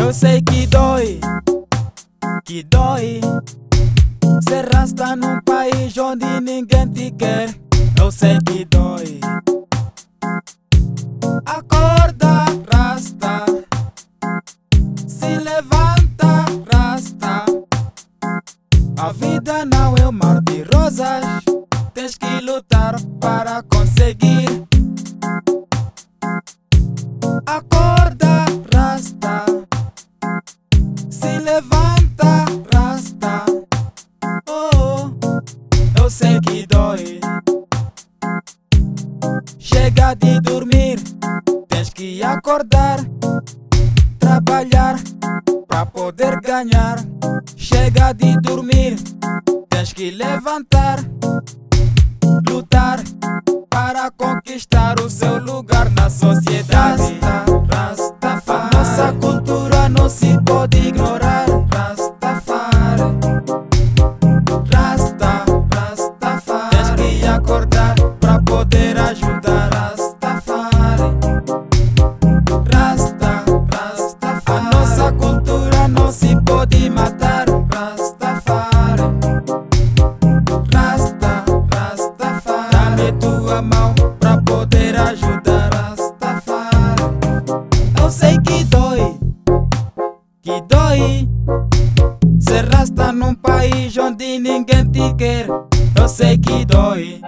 Eu sei que dói, que dói. Ser rasta num país onde ninguém te quer. Eu sei que dói. Acorda, rasta. Se levanta, rasta. A vida não é um mar de rosas. Tens que lutar para conseguir. Eu sei que dói. Chega de dormir, tens que acordar, trabalhar para poder ganhar. Chega de dormir, tens que levantar, lutar para conquistar o seu lugar na sociedade. Dá-me tua mão pra poder ajudar. Rastafari. Eu sei que dói, que dói. Ser rasta num país onde ninguém te quer. Eu sei que dói.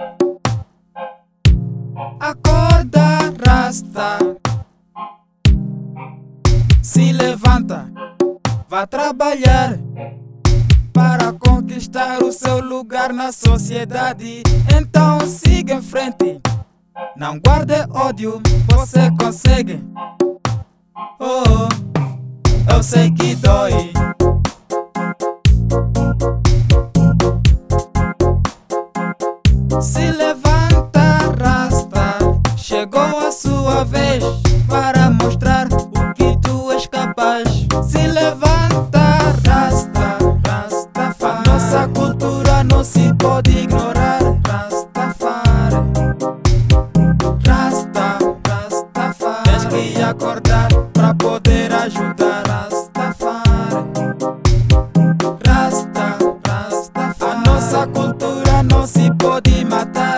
Acorda, rasta. Se levanta, vá trabalhar para conquistar o seu lugar na sociedade. Então siga em frente, não guarde ódio, você consegue. Oh, eu sei que dói. Se levanta, rasta. Chegou a sua vez acordar pra poder ajudar Rastafari. Rasta, Rastafari. A nossa cultura não se pode matar.